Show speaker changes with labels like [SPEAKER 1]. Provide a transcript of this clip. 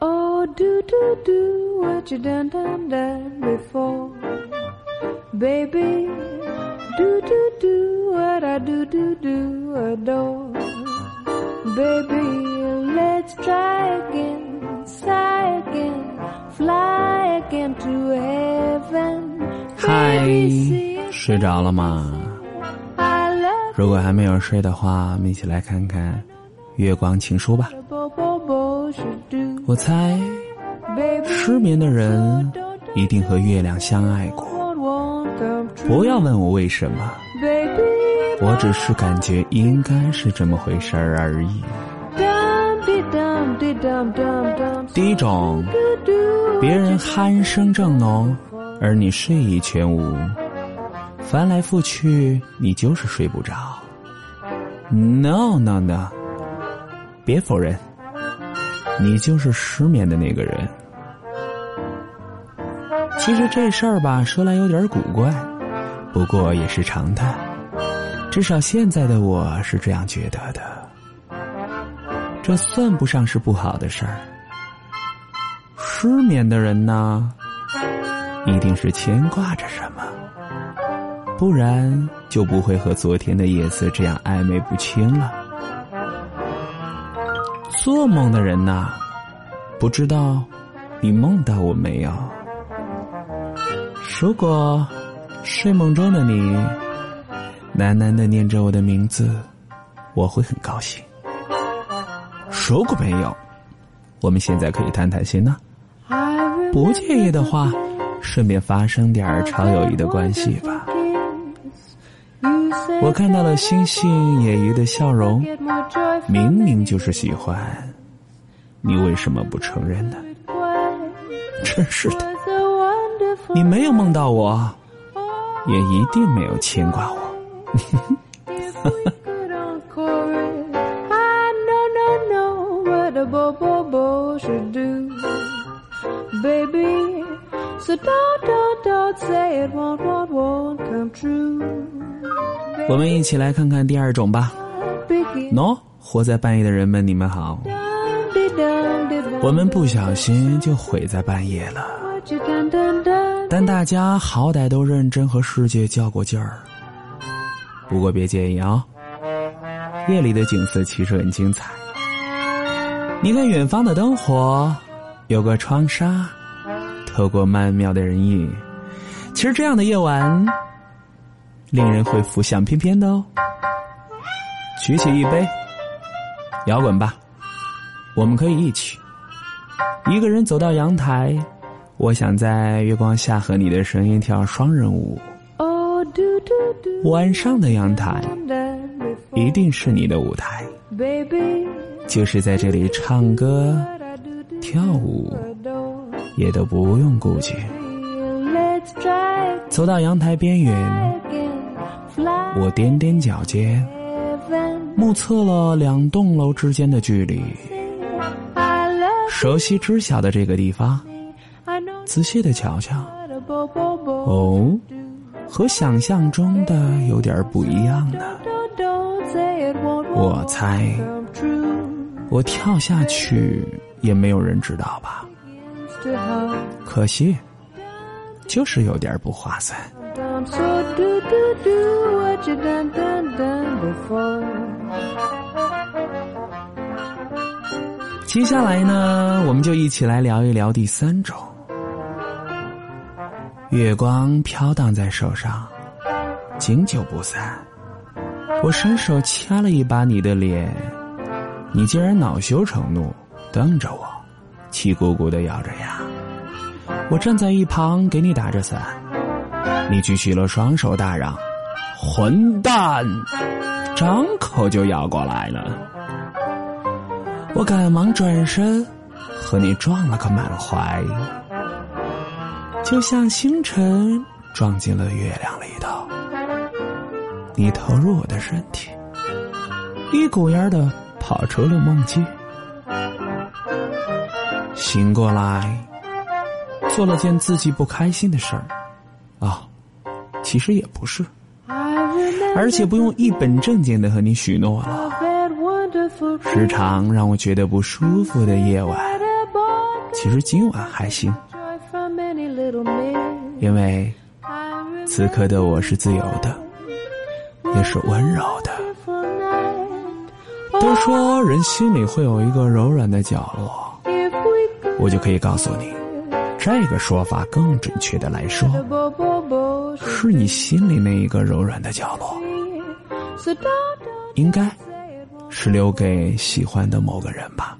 [SPEAKER 1] Oh, do do do what you done done done before, baby. Do do do what I do do do adore, baby. Let's try
[SPEAKER 2] 嗨睡着了吗如果还没有睡的话我们一起来看看月光情书吧我猜失眠的人一定和月亮相爱过不要问我为什么我只是感觉应该是这么回事儿而已第一种别人鼾声正浓而你睡意全无，翻来覆去，你就是睡不着。No no no，别否认，你就是失眠的那个人。其实这事儿吧，说来有点古怪，不过也是常态。至少现在的我是这样觉得的。这算不上是不好的事儿。失眠的人呢，一定是牵挂着什么，不然就不会和昨天的夜色这样暧昧不清了。做梦的人呐，不知道你梦到我没有？如果睡梦中的你喃喃的念着我的名字，我会很高兴。如果没有，我们现在可以谈谈心呢。不介意的话，顺便发生点超友谊的关系吧。我看到了星星野鱼的笑容，明明就是喜欢，你为什么不承认呢？真是的，你没有梦到我，也一定没有牵挂我。
[SPEAKER 1] Baby, So don't, don't, don't say it won't, won't, won't come true.
[SPEAKER 2] 我们一起来看看第二种吧。喏、活在半夜的人们，你们好。我们不小心就毁在半夜了?但大家好歹都认真和世界较过劲儿。不过别介意啊、夜里的景色其实很精彩。你看远方的灯火，有个窗纱，透过曼妙的人影。其实这样的夜晚，令人会浮想翩翩的哦。举起一杯，摇滚吧，我们可以一起。一个人走到阳台，我想在月光下和你的声音跳双人舞。
[SPEAKER 1] Oh.
[SPEAKER 2] 晚上的阳台一定是你的舞台，就是在这里唱歌、跳舞.也都不用顾
[SPEAKER 1] 及
[SPEAKER 2] 走到阳台边缘我踮踮脚尖目测了两栋楼之间的距离熟悉之下的这个地方仔细的瞧瞧哦和想象中的有点不一样呢。我猜我跳下去也没有人知道吧。可惜，就是有点不划算。接下来呢，我们就一起来聊一聊第三种。月光飘荡在手上，经久不散。我伸手掐了一把你的脸，你竟然恼羞成怒，瞪着我，气鼓鼓的咬着牙。我站在一旁给你打着伞，你举起了双手，大嚷：“混蛋！”张口就咬过来了。我赶忙转身，和你撞了个满怀，就像星辰撞进了月亮里头。你投入我的身体，一股烟的跑出了梦境。醒过来，做了件自己不开心的事儿，啊，其实也不是，而且不用一本正经的和你许诺了。时常让我觉得不舒服的夜晚，其实今晚还行，因为此刻的我是自由的，也是温柔的。都说人心里会有一个柔软的角落，我就可以告诉你，这个说法更准确的来说是你心里那一个柔软的角落应该是留给喜欢的某个人吧。